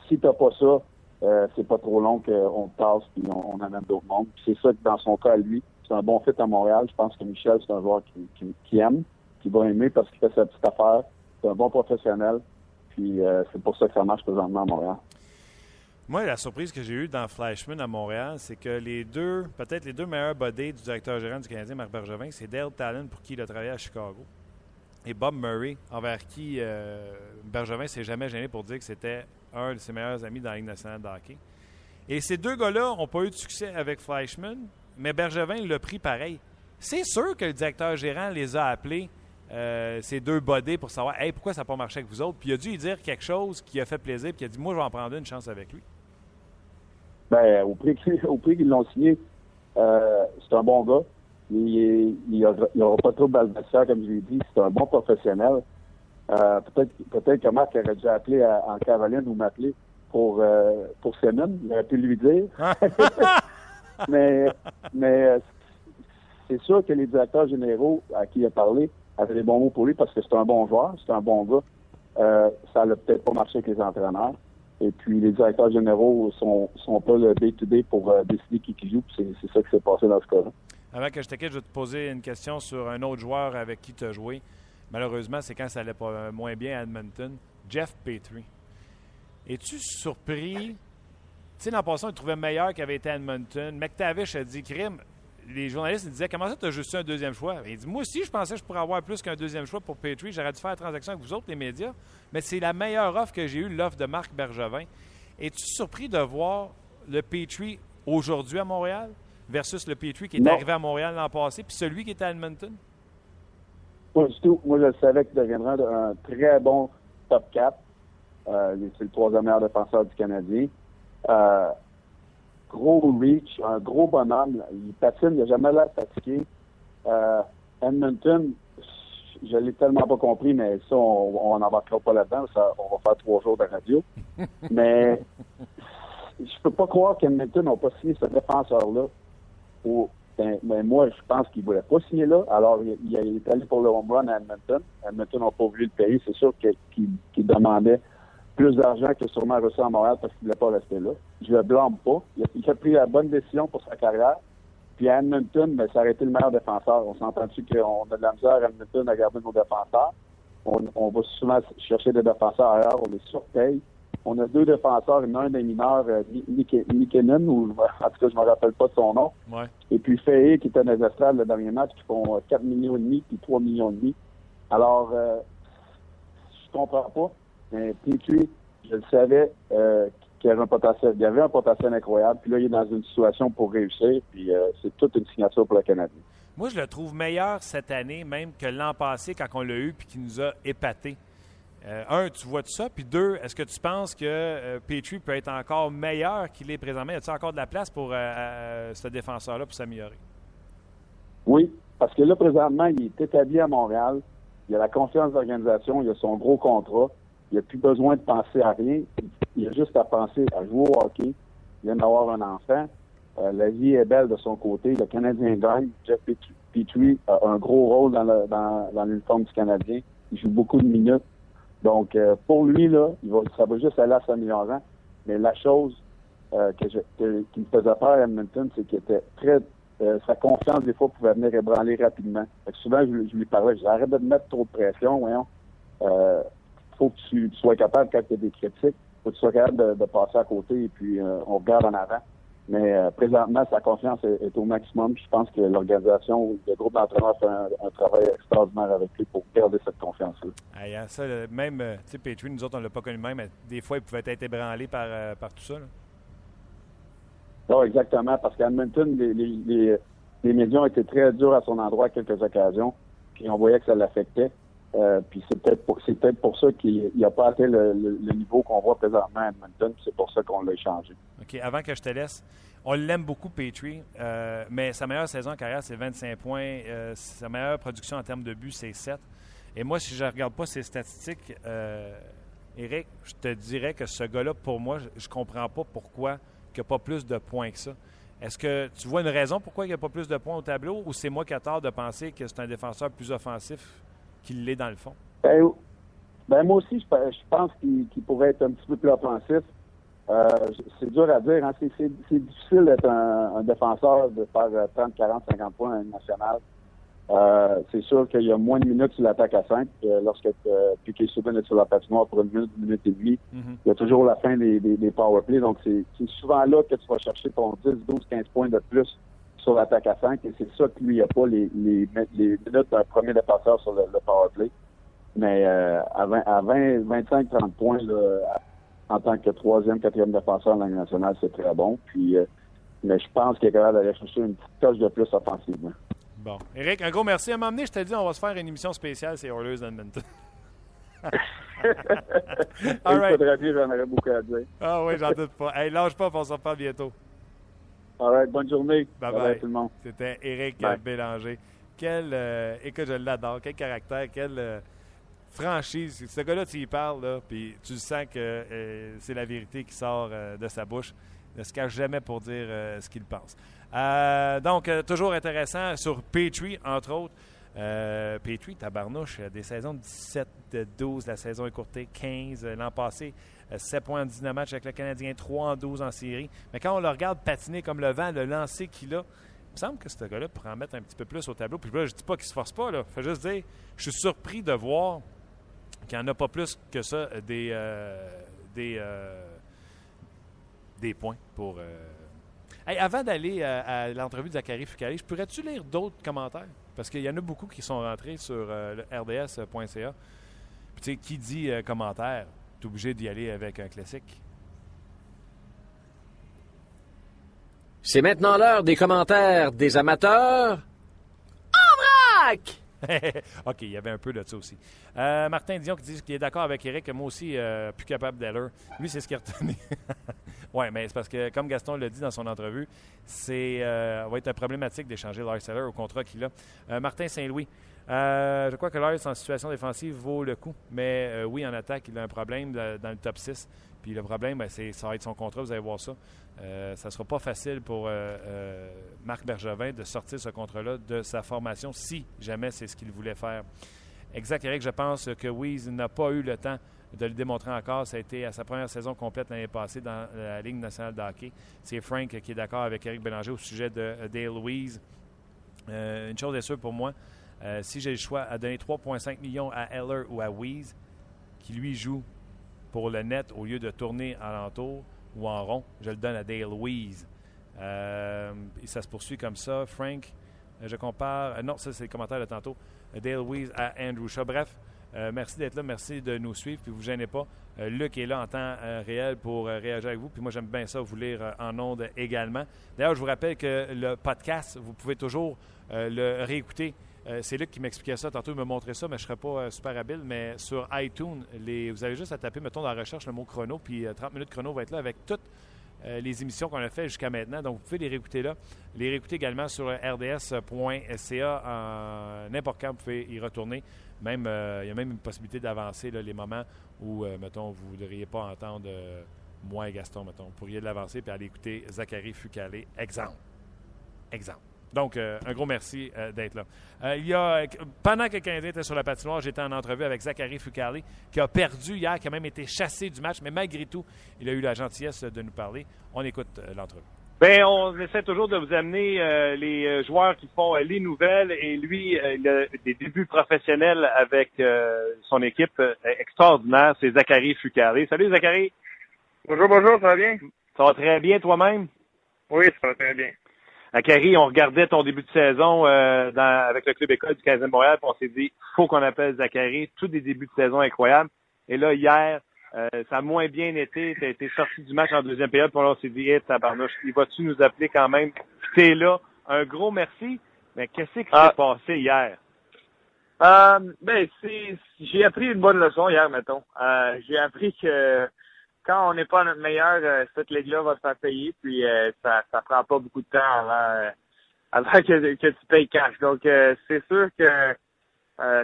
Si t'as pas ça, euh, c'est pas trop long qu'on passe puis on, amène d'autres mondes. C'est ça que dans son cas, lui, c'est un bon fit à Montréal. Je pense que Michel, c'est un joueur qui, qui, qui aime, qui va aimer parce qu'il fait sa petite affaire. C'est un bon professionnel. Puis euh, c'est pour ça que ça marche présentement à Montréal. Moi, la surprise que j'ai eue dans Flashman à Montréal, c'est que les deux, peut-être les deux meilleurs buddies du directeur gérant du Canadien, Marc Bergevin, c'est Dale Talon pour qui il a travaillé à Chicago et Bob Murray, envers qui euh, Bergevin s'est jamais gêné pour dire que c'était un de ses meilleurs amis dans la Ligue nationale de hockey. Et ces deux gars-là n'ont pas eu de succès avec Fleischmann, mais Bergevin l'a pris pareil. C'est sûr que le directeur gérant les a appelés, euh, ces deux bodés, pour savoir hey, pourquoi ça n'a pas marché avec vous autres? Puis il a dû lui dire quelque chose qui a fait plaisir, puis il a dit Moi, je vais en prendre une chance avec lui. Ben, au prix, qu'ils- au prix qu'ils l'ont signé, euh, c'est un bon gars. Il n'y aura pas trop d'adversaires, comme je l'ai dit. C'est un bon professionnel. Euh, peut-être peut-être que Marc aurait dû appeler à- en Caroline ou m'appeler pour, euh, pour Semin. Il aurait pu lui dire. mais mais euh, c'est sûr que les directeurs généraux à qui il a parlé avaient des bons mots pour lui parce que c'est un bon joueur, c'est un bon gars. Euh, ça n'a peut-être pas marché avec les entraîneurs. Et puis les directeurs généraux sont sont pas le day-to-day pour euh, décider qui qui joue. C'est ça qui s'est passé dans ce cas-là. Avant que je te quitte, je vais te poser une question sur un autre joueur avec qui tu as joué. Malheureusement, c'est quand ça allait pas euh, moins bien à Edmonton. Jeff Petrie. Es-tu surpris? Tu sais, l'an passé, on le trouvait meilleur qu'il avait été Edmonton. McTavish a dit, Crime, les journalistes ils disaient, comment ça, tu as juste eu un deuxième choix? Il dit, moi aussi, je pensais que je pourrais avoir plus qu'un deuxième choix pour Petrie. J'aurais dû faire la transaction avec vous autres, les médias. Mais c'est la meilleure offre que j'ai eue, l'offre de Marc Bergevin. Es-tu surpris de voir le Petrie aujourd'hui à Montréal versus le Petrie qui est Non. arrivé à Montréal l'an passé, puis celui qui était à Edmonton? Pas du tout. Moi, je savais qu'il deviendrait un très bon top 4. Euh, c'est le troisième meilleur défenseur du Canadien. Euh, gros reach, un gros bonhomme. Il patine, il n'a jamais l'air fatigué. Euh, Edmonton, je l'ai tellement pas compris, mais ça, on n'embarquera pas là-dedans. On va faire trois jours de radio. mais je peux pas croire qu'Edmonton n'a pas signé ce défenseur-là au- ben, ben, moi, je pense qu'il ne voulait pas signer là. Alors, il, il est allé pour le home run à Edmonton. Edmonton n'a pas voulu le payer. C'est sûr qu'il demandait plus d'argent que sûrement reçu à Montréal parce qu'il ne voulait pas rester là. Je le blâme pas. Il a, il a pris la bonne décision pour sa carrière. Puis à Edmonton, ben, ça aurait été le meilleur défenseur. On s'entend-tu qu'on a de la misère à Edmonton à garder nos défenseurs? On, on va souvent chercher des défenseurs ailleurs, on les surpaye. On a deux défenseurs, un des mineurs, euh, Nikkinen, ou en tout cas, je ne me rappelle pas de son nom. Ouais. Et puis Fayet, qui était dans les estrades le dernier match, qui font euh, 4 millions et demi puis 3 millions et demi. Alors, euh, je comprends pas. Mais Petrie, je le savais euh, qu'il avait un potentiel. Il avait un potentiel incroyable. Puis là, il est dans une situation pour réussir. Puis euh, c'est toute une signature pour le Canadien. Moi, je le trouve meilleur cette année, même que l'an passé, quand on l'a eu puis qui nous a épatés. Euh, un, tu vois tout ça? Puis deux, est-ce que tu penses que euh, Petrie peut être encore meilleur qu'il est présentement? Y a-t-il encore de la place pour ce défenseur-là pour s'améliorer? Oui, parce que là, présentement, il est établi à Montréal. Il a la confiance d'organisation, il a son gros contrat. Il n'a plus besoin de penser à rien. Il a juste à penser à jouer au hockey. Il vient d'avoir un enfant. Euh, la vie est belle de son côté. Le Canadien gagne. Jeff Petrie- a un gros rôle dans, le, dans, dans l'uniforme du Canadien. Il joue beaucoup de minutes. Donc, euh, pour lui, là, il va, ça va juste aller à s'améliorant. Mais la chose euh, que je, que- qui me faisait peur à Edmonton, c'est qu'il était très... euh, sa confiance, des fois, pouvait venir ébranler rapidement. Souvent, je, lui parlais, je arrête de mettre trop de pression, voyons. Faut que tu, tu sois capable, quand il y a des critiques, faut que tu sois capable de, de passer à côté et puis euh, on regarde en avant. Mais euh, présentement, sa confiance est, est au maximum. Je pense que l'organisation, le groupe d'entraîneurs fait un, un travail extraordinaire avec lui pour garder cette confiance-là. Hein, ça, même, euh, tu sais, Petrie, nous autres, on ne l'a pas connu même, mais des fois, il pouvait être ébranlé par, euh, par tout ça. là. Non, exactement, parce qu'à Edmonton, les, les, les, les médias ont été très durs à son endroit à quelques occasions, puis on voyait que ça l'affectait. Euh, puis c'est peut-être pour, peut-être pour ça qu'il n'a pas atteint le, niveau qu'on voit présentement à Edmonton, c'est pour ça qu'on l'a échangé. OK, avant que je te laisse, on l'aime beaucoup, Petrie, euh, mais sa meilleure saison en carrière, c'est 25 points. Euh, sa meilleure production en termes de buts, c'est 7. Et moi, si je ne regarde pas ses statistiques, Eric, je te dirais que ce gars-là, pour moi, je ne comprends pas pourquoi il n'y a pas plus de points que ça. Est-ce que tu vois une raison pourquoi il n'y a pas plus de points au tableau ou c'est moi qui ai tort de penser que c'est un défenseur plus offensif? Qu'il l'est dans le fond? Ben, ben, moi aussi, je, je pense qu'il pourrait être un petit peu plus offensif. Euh, c'est dur à dire. Hein. C'est, difficile d'être un, un défenseur, de faire euh, 30, 40, 50 points en national. Euh, c'est sûr qu'il y a moins de minutes sur l'attaque à 5 euh, lorsque euh, Piquet Souben est sur la patinoire pour une minute, une minute et demie. Il y a toujours la fin des, des, des power plays. Donc, c'est, c'est souvent là que tu vas chercher ton 10, 12, 15 points de plus sur l'attaque à 5. Et c'est ça que lui, il n'a pas les, les, les minutes d'un premier défenseur sur le, le power play. Mais euh, à, 20, à 20, 25, 30 points, là, en tant que troisième, quatrième défenseur en Ligue nationale, c'est très bon. Puis, euh, mais je pense qu'il est capable d'aller chercher une petite touche de plus offensivement. Bon. Eric, un gros merci. À donné, je t'ai dit, on va se faire une émission spéciale, c'est Oilers d'Edmonton. All Il right. faudrait bien, j'en aurais beaucoup à dire. Ah oui, j'en doute pas. Hey, lâche pas, on se reparle bientôt. All right, bonne journée. Bye Bye bye. bye tout le monde. C'était Éric Bye. Bélanger. Quel, euh, écoute, je l'adore. Quel caractère, quelle euh, franchise. Ce gars-là, tu y parles, là, puis tu sens que euh, c'est la vérité qui sort euh, de sa bouche. Il ne se cache jamais pour dire ce qu'il pense. Donc, toujours intéressant sur Petrie, entre autres. Euh, Petrie, tabarnouche, des saisons de 17, de 12, la saison écourtée, 15. euh, L'an passé, 7 points en 19 matchs avec le Canadien, 3 en 12 en série. Mais quand on le regarde patiner comme le vent, le lancer qu'il a, il me semble que ce gars-là pourrait en mettre un petit peu plus au tableau. Puis là, je dis pas qu'il se force pas, là. Je juste dire, je suis surpris de voir qu'il n'y en a pas plus que ça euh, des, euh, des, euh, des points pour. euh. Hey, avant d'aller euh, à l'entrevue de Zachary Fucali, je pourrais-tu lire d'autres commentaires? Parce qu'il y en a beaucoup qui sont rentrés sur euh, le rds.ca. Puis, tu sais, qui dit euh, commentaire, obligé d'y aller avec un classique? C'est maintenant l'heure des commentaires des amateurs. En vrac! OK, il y avait un peu de ça aussi. Euh, Martin Dion qui dit qu'il est d'accord avec Eric, que moi aussi, euh, plus capable d'Eller. Lui, c'est ce qu'il a retenu. oui, mais c'est parce que, comme Gaston l'a dit dans son entrevue, c'est euh, va être problématique d'échanger Lars au contrat qu'il a. Martin Saint-Louis. Euh, je crois que Lars, en situation défensive, vaut le coup. Mais euh, oui, en attaque, il a un problème dans le top 6. Puis le problème, ben, c'est, ça va être son contrat, vous allez voir ça. Euh, ça ne sera pas facile pour Marc Bergevin de sortir ce contrat-là de sa formation si jamais c'est ce qu'il voulait faire. Exact, Eric, je pense que Weeze n'a pas eu le temps de le démontrer encore. Ça a été à sa première saison complète l'année passée dans la Ligue nationale de hockey. C'est Frank qui est d'accord avec Eric Bélanger au sujet de Dale Louise. Une chose est sûre pour moi, euh, si j'ai le choix à donner 3,5 millions à Eller ou à Weeze, qui lui joue pour le net au lieu de tourner alentour ou en rond, je le donne à Dale Louise. Euh, et ça se poursuit comme ça. Frank, euh, je compare. euh, non, ça, c'est le commentaire de tantôt. Dale Louise à Andrew Shaw. Bref, merci d'être là. Merci de nous suivre. Puis vous gênez pas. Luc est là en temps réel pour réagir avec vous. Puis moi, j'aime bien ça, vous lire en ondes également. D'ailleurs, je vous rappelle que le podcast, vous pouvez toujours le réécouter euh, c'est Luc qui m'expliquait ça. Tantôt, il me montrait ça, mais je ne serais pas euh, super habile. Mais sur iTunes, vous avez juste à taper, mettons, dans la recherche le mot chrono, puis 30 minutes chrono va être là avec toutes les émissions qu'on a faites jusqu'à maintenant. Donc, vous pouvez les réécouter là. Les réécouter également sur rds.ca. N'importe quand, vous pouvez y retourner. Même, il y a même une possibilité d'avancer les moments où, mettons, vous ne voudriez pas entendre moi et Gaston, mettons. Vous pourriez l'avancer et aller écouter Zachary Fucalé. Exemple. Exemple. Donc, euh, un gros merci euh, d'être là. Euh, il y a, pendant que le Canadien était sur la patinoire, j'étais en entrevue avec Zachary Fucali, qui a perdu hier, qui a même été chassé du match, mais malgré tout, il a eu la gentillesse de nous parler. On écoute l'entrevue. Bien, on essaie toujours de vous amener les joueurs qui font les nouvelles et lui, il a des débuts professionnels avec son équipe extraordinaire, c'est Zachary Fucali. Salut Zachary! Bonjour, bonjour, ça va bien? Ça va très bien toi-même? Oui, ça va très bien. À Carrie, on regardait ton début de saison euh, dans, avec le club école du 15e Montréal, puis on s'est dit, faut qu'on appelle Zachary. Tous des débuts de saison incroyables. Et là, hier, euh, ça a moins bien été. Tu as été sorti du match en deuxième période, puis on s'est dit, hey, tabarnouche, il va-tu nous appeler quand même? T'es là. Un gros merci. Mais qu'est-ce qui ah. s'est passé hier? Euh, ben, c'est, j'ai appris une bonne leçon hier, mettons. Euh, j'ai appris que quand on n'est pas notre meilleur, euh, cette ligue-là va se faire payer, puis euh, ça ça prend pas beaucoup de temps avant, euh, avant que, tu payes cash. Donc c'est sûr que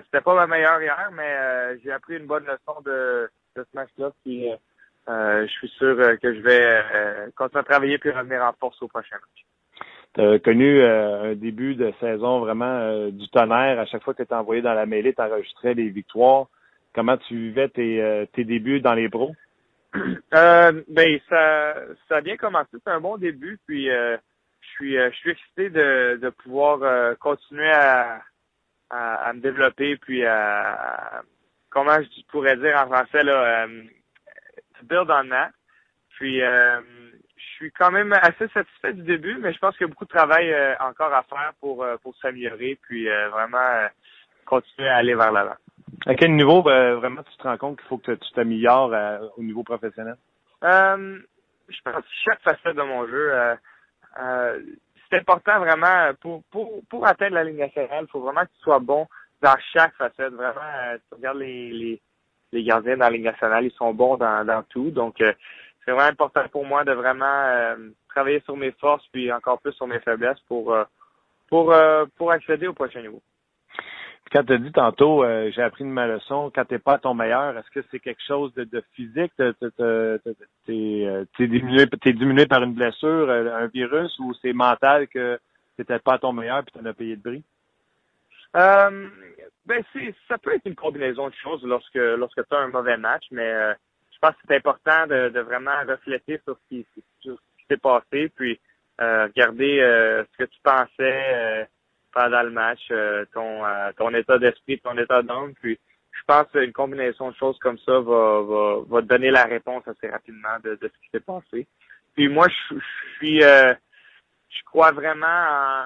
c'était pas ma meilleure hier, mais j'ai appris une bonne leçon de, de ce match-là, puis je suis sûr que je vais continuer à travailler puis revenir en force au prochain match. Tu connu un début de saison vraiment du tonnerre. À chaque fois que tu envoyé dans la mêlée, tu enregistrais les victoires. Comment tu vivais tes, tes débuts dans les pros? Euh, ben ça, ça a bien commencé. C'est un bon début. Puis euh, je suis, euh, je suis excité de, de pouvoir euh, continuer à, à, me développer, puis à, comment je pourrais dire en français là, to build on that. Puis je suis quand même assez satisfait du début, mais je pense qu'il y a beaucoup de travail encore à faire pour pour s'améliorer, puis vraiment continuer à aller vers l'avant. À quel niveau ben, vraiment tu te rends compte qu'il faut que tu t'améliores euh, au niveau professionnel? Euh, je pense que chaque facette de mon jeu, euh, euh, c'est important vraiment pour, pour, pour atteindre la ligne nationale, il faut vraiment que tu sois bon dans chaque facette. Vraiment, tu regardes les, les, les gardiens dans la ligne nationale, ils sont bons dans, dans tout. Donc, c'est vraiment important pour moi de vraiment travailler sur mes forces puis encore plus sur mes faiblesses pour pour pour accéder au prochain niveau quand tu as dit tantôt, euh, j'ai appris de ma leçon, quand tu n'es pas à ton meilleur, est-ce que c'est quelque chose de, de physique? Tu es, diminué, diminué par une blessure, euh, un virus, ou c'est mental que tu n'étais pas à ton meilleur et tu en as payé de bris? Euh, ben ça peut être une combinaison de choses lorsque lorsque tu as un mauvais match, mais euh, je pense que c'est important de, de, vraiment refléter sur ce qui, sur ce qui s'est passé, puis regarder ce que tu pensais pendant le match, euh, ton, euh, ton état d'esprit, ton état d'âme. Puis je pense qu'une combinaison de choses comme ça va, va, va donner la réponse assez rapidement de, de ce qui s'est passé. Puis moi, je, suis euh, je crois vraiment en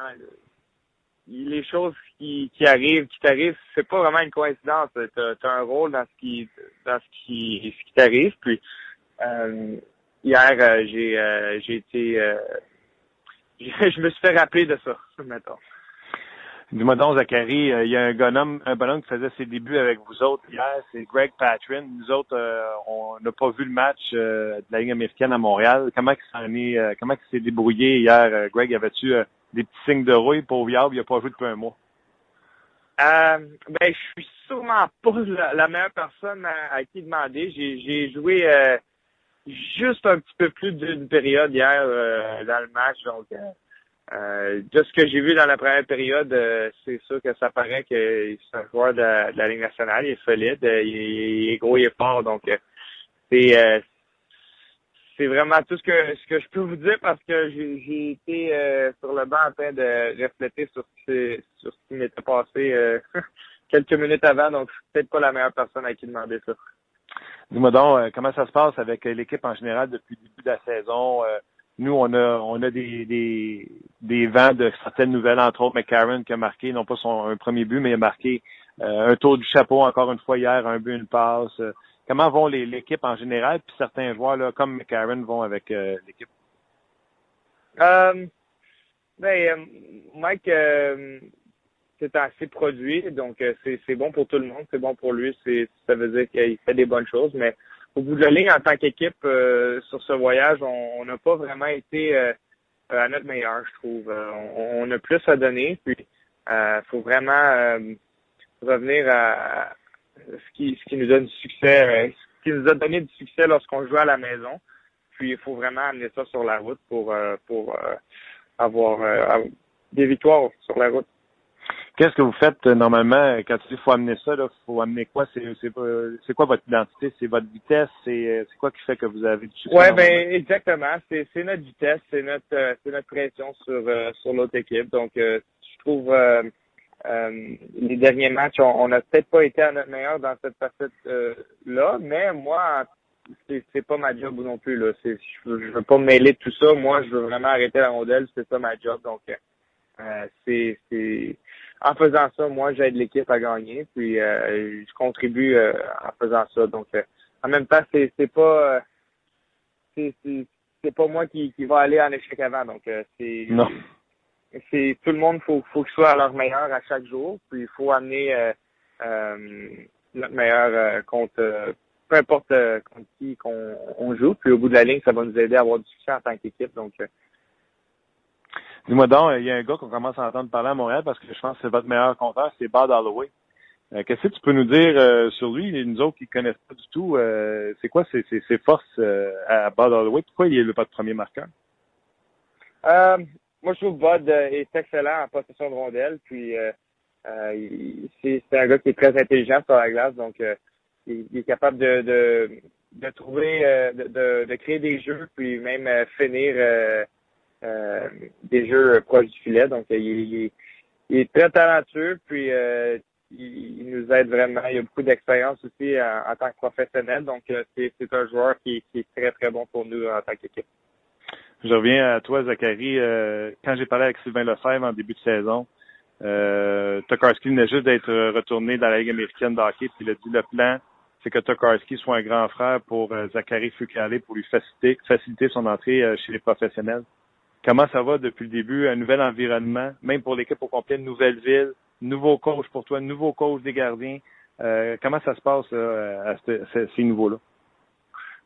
les choses qui, qui arrivent, qui t'arrivent, c'est pas vraiment une coïncidence. Tu as, un rôle dans ce qui dans ce qui ce qui t'arrive. Puis hier, j'ai j'ai été je me suis fait rappeler de ça, mettons. Dis-moi donc, Zachary, euh, il y a un bonhomme, un bonhomme qui faisait ses débuts avec vous autres hier, c'est Greg Patrin. Nous autres, euh, on n'a pas vu le match euh, de la Ligue américaine à Montréal. Comment il s'en est, comment il s'est débrouillé hier, Greg? Y avait-tu des petits signes de rouille pour Viable? Il n'a pas joué depuis un mois. ben, je suis sûrement pas la, meilleure personne à, qui demander. J'ai joué juste un petit peu plus d'une période hier dans le match, donc euh, de ce que j'ai vu dans la première période, euh, c'est sûr que ça paraît que c'est un joueur de, la Ligue nationale, il est solide, euh, il, est gros, il est fort, donc c'est c'est vraiment tout ce que ce que je peux vous dire parce que j'ai été sur le banc en train de refléter sur ce, sur ce qui m'était passé quelques minutes avant, donc je suis peut-être pas la meilleure personne à qui demander ça. Dis-moi donc, comment ça se passe avec l'équipe en général depuis le début de la saison? Nous, on a, on a des, des, des vents de certaines nouvelles, entre autres McCarron qui a marqué, non pas son premier but, mais il a marqué euh, un tour du chapeau encore une fois hier, un but, une passe. comment vont l'équipe en général, puis certains joueurs là, comme McCarron vont avec euh, l'équipe? Euh, ben, Mike, c'est assez produit, donc euh, c'est bon pour tout le monde, c'est bon pour lui, ça veut dire qu'il fait des bonnes choses, mais au bout de la ligne, en tant qu'équipe, euh, sur ce voyage, on n'a pas vraiment été euh, à notre meilleur, je trouve. Euh, on, on a plus à donner, puis il faut vraiment euh, revenir à ce qui, ce qui nous donne du succès, euh, ce qui nous a donné du succès lorsqu'on joue à la maison. Puis il faut vraiment amener ça sur la route pour, euh, pour euh, avoir euh, des victoires sur la route. Qu'est-ce que vous faites euh, normalement quand tu dis faut amener ça? Il faut amener quoi? C'est c'est quoi votre identité? C'est votre vitesse? C'est euh, c'est quoi qui fait que vous avez du succès? Normalement? ben exactement. C'est c'est notre vitesse, c'est notre euh, c'est notre pression sur euh, sur l'autre équipe. Donc euh, je trouve euh, euh, les derniers matchs, on on n'a peut-être pas été à notre meilleur dans cette facette euh, là, mais moi c'est c'est pas ma job non plus là. C'est je, veux- je veux pas me mêler de tout ça. Moi, je veux vraiment arrêter la rondelle, c'est ça ma job. Donc euh, c'est c'est en faisant ça, moi j'aide l'équipe à gagner, puis euh, je contribue euh, en faisant ça. Donc euh, en même temps, c'est c'est pas euh, c'est c'est pas moi qui, qui va aller en échec avant. Donc euh, c'est Non. c'est tout le monde faut faut qu'ils soient à leur meilleur à chaque jour. Puis il faut amener euh, euh, notre meilleur euh, contre euh, peu importe euh, contre qui qu'on on joue. Puis au bout de la ligne, ça va nous aider à avoir du succès en tant qu'équipe. Donc euh, Dis-moi donc, il y a un gars qu'on commence à entendre parler à Montréal parce que je pense que c'est votre meilleur compteur, c'est Bud Holloway. Euh, Qu'est-ce que tu peux nous dire euh, sur lui, nous autres qui ne connaissent pas du tout? euh, c'est quoi ses, forces euh, à Bud Holloway? Pourquoi il est le pas de premier marqueur? Euh, moi, je trouve Bud euh, est excellent en possession de rondelle. Puis, euh, euh, c'est un gars qui est très intelligent sur la glace. Donc, euh, il, il est capable de, de, de trouver, euh, de, de, créer des jeux, puis même euh, finir euh, euh, des jeux proches du filet. Donc, euh, il, il est- très talentueux. Puis, euh, il, il nous aide vraiment. Il a beaucoup d'expérience aussi en, tant que professionnel. Donc, euh, c'est un joueur qui, est très, très bon pour nous en tant qu'équipe. Je reviens à toi, Zachary. Euh, quand j'ai parlé avec Sylvain Lefebvre en début de saison, euh, Tokarski venait juste d'être retourné dans la Ligue américaine de hockey, puis il a dit le plan, c'est que Tokarski soit un grand frère pour euh, Zachary Fukale pour lui faciliter, son entrée euh, chez les professionnels. Comment ça va depuis le début? Un nouvel environnement, même pour l'équipe au complet, une nouvelle ville, nouveau coach pour toi, nouveau coach des gardiens. Euh, comment ça se passe euh, à ce- ce- ces nouveaux-là?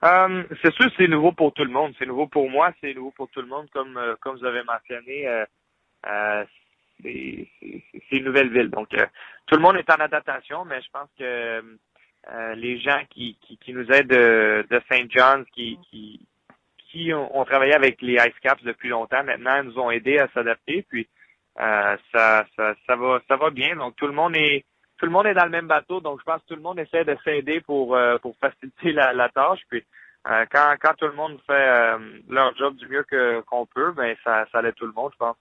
Euh, c'est sûr, c'est nouveau pour tout le monde. C'est nouveau pour moi, c'est nouveau pour tout le monde, comme euh, comme vous avez mentionné. euh, c'est une nouvelle ville. Donc, tout le monde est en adaptation, mais je pense que les gens qui, qui, qui nous aident de, de St. John's, qui, qui, qui ont, ont travaillé avec les Ice Caps depuis longtemps, maintenant nous ont aidés à s'adapter. Puis euh, ça, ça, ça va, ça va bien. Donc tout le monde est tout le monde est dans le même bateau, donc je pense que tout le monde essaie de s'aider pour euh, pour faciliter la, la tâche. Puis euh, quand quand tout le monde fait leur job du mieux que qu'on peut, ben ça ça aide tout le monde, je pense.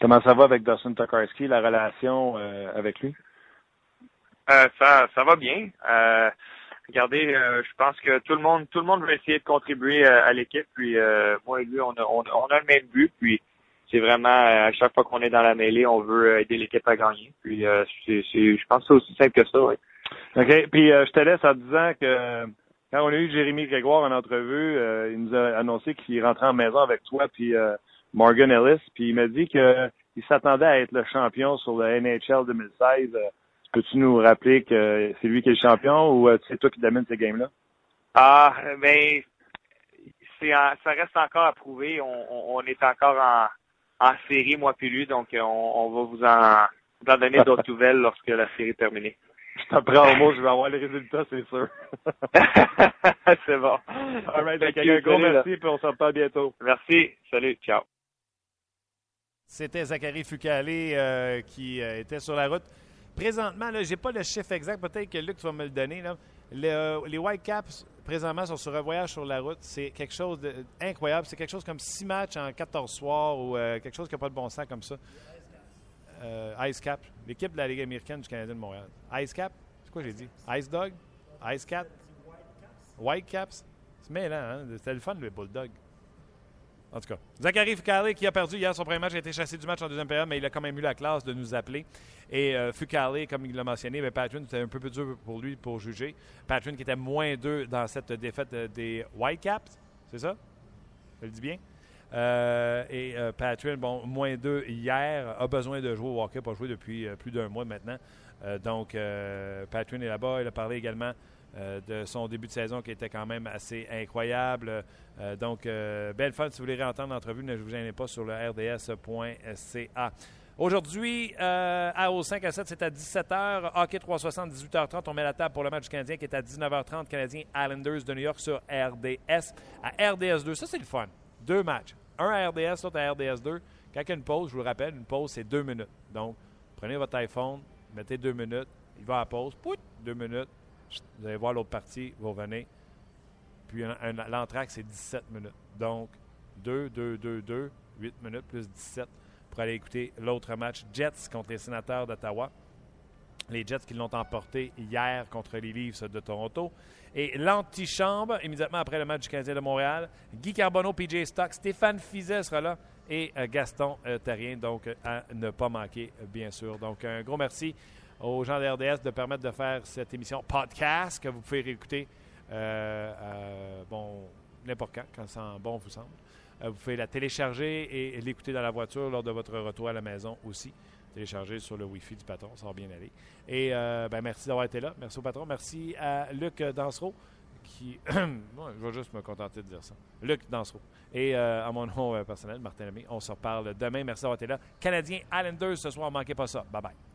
Comment ça va avec Dawson Tokarski, la relation avec lui? Euh, ça ça va bien. Euh, regardez, euh, je pense que tout le monde tout le monde veut essayer de contribuer euh, à l'équipe. Puis euh, moi et lui, on a on, on a le même but. Puis c'est vraiment euh, à chaque fois qu'on est dans la mêlée, on veut aider l'équipe à gagner. Puis euh, c'est c'est je pense que c'est aussi simple que ça. Oui. OK. Puis euh, je te laisse en disant que euh, quand on a eu Jérémy Grégoire en entrevue, euh, il nous a annoncé qu'il rentrait en maison avec toi puis euh, Morgan Ellis. Puis il m'a dit que il s'attendait à être le champion sur le NHL 2016. Peux-tu nous rappeler que c'est lui qui est le champion ou euh, c'est toi qui domine ces games-là? Ah, ben, c'est en- ça reste encore à prouver. On, on- on est encore en, en série, moi puis lui, donc euh, on, on va vous en, vous en donner d'autres nouvelles lorsque la série est terminée. Je t'en prends au mot, je vais avoir les résultats, c'est sûr. c'est bon. All right, donc, un gros Salut, là. merci, puis on se reparle bientôt. Merci. Salut. Ciao. C'était Zachary Fukale euh, qui euh, était sur la route. Présentement, je n'ai pas le chiffre exact. Peut-être que Luc, tu vas me le donner. là. Le- euh, les Whitecaps, présentement, sont sur un voyage sur la route. C'est quelque chose d'incroyable. C'est quelque chose comme six matchs en 14 soirs ou euh, quelque chose qui n'a pas de bon sens comme ça. Euh, Ice Cap, l'équipe de la Ligue américaine du Canadien de Montréal. Ice Cap, c'est quoi j'ai dit? Ice Dog? Ice Cat? Whitecaps? C'est mêlant, hein? C'était le fun, le Bulldog. En tout cas, Zachary Fukale qui a perdu hier son premier match, a été chassé du match en deuxième période, mais il a quand même eu la classe de nous appeler. Et euh, comme il l'a mentionné, ben, Patrick, c'était un peu plus dur pour lui pour juger. Patrick qui était moins 2 dans cette défaite euh, des Whitecaps, c'est ça? Je le dis bien? Euh, et euh, Patrick, bon, moins 2 hier, a besoin de jouer au hockey, pas joué depuis euh, plus d'un mois maintenant. Donc, Patrick est là-bas. Il a parlé également euh, de son début de saison qui était quand même assez incroyable. Euh, donc, euh, belle fun. Si vous voulez réentendre l'entrevue, ne vous gênez pas sur le rds.ca. Aujourd'hui, euh, au 5 à 7, c'est à 17h. Hockey 360, 18h30. On met la table pour le match du Canadien qui est à 19h30. Canadien Islanders de New York sur RDS. À RDS 2, ça c'est le fun. Deux matchs. Un à RDS, l'autre à RDS 2. Quand il y a une pause, je vous le rappelle, une pause c'est deux minutes. Donc, prenez votre iPhone, mettez deux minutes, il va à pause, pout, deux minutes, vous allez voir l'autre partie, vous revenez. Puis l'entraque, c'est 17 minutes. Donc, 2, 2, 2, 2, 8 minutes plus 17 pour aller écouter l'autre match Jets contre les sénateurs d'Ottawa. Les Jets qui l'ont emporté hier contre les Leafs de Toronto. Et l'antichambre, immédiatement après le match du Canadien de Montréal, Guy Carbonneau, PJ Stock, Stéphane Fizet sera là et euh, Gaston euh, Terrien, donc euh, à ne pas manquer, bien sûr. Donc, un gros merci aux gens de RDS de permettre de faire cette émission podcast que vous pouvez réécouter euh, bon, n'importe quand, quand ça bon vous semble. Euh, vous pouvez la télécharger et, l'écouter dans la voiture lors de votre retour à la maison aussi. Télécharger sur le Wi-Fi du patron, ça va bien aller. Et euh, ben, merci d'avoir été là. Merci au patron. Merci à Luc Dansereau qui. Moi, je vais juste me contenter de dire ça. Luc Dansereau. Et à mon nom personnel, Martin Lemay, on se reparle demain. Merci d'avoir été là. Canadien Islanders ce soir, ne manquez pas ça. Bye bye.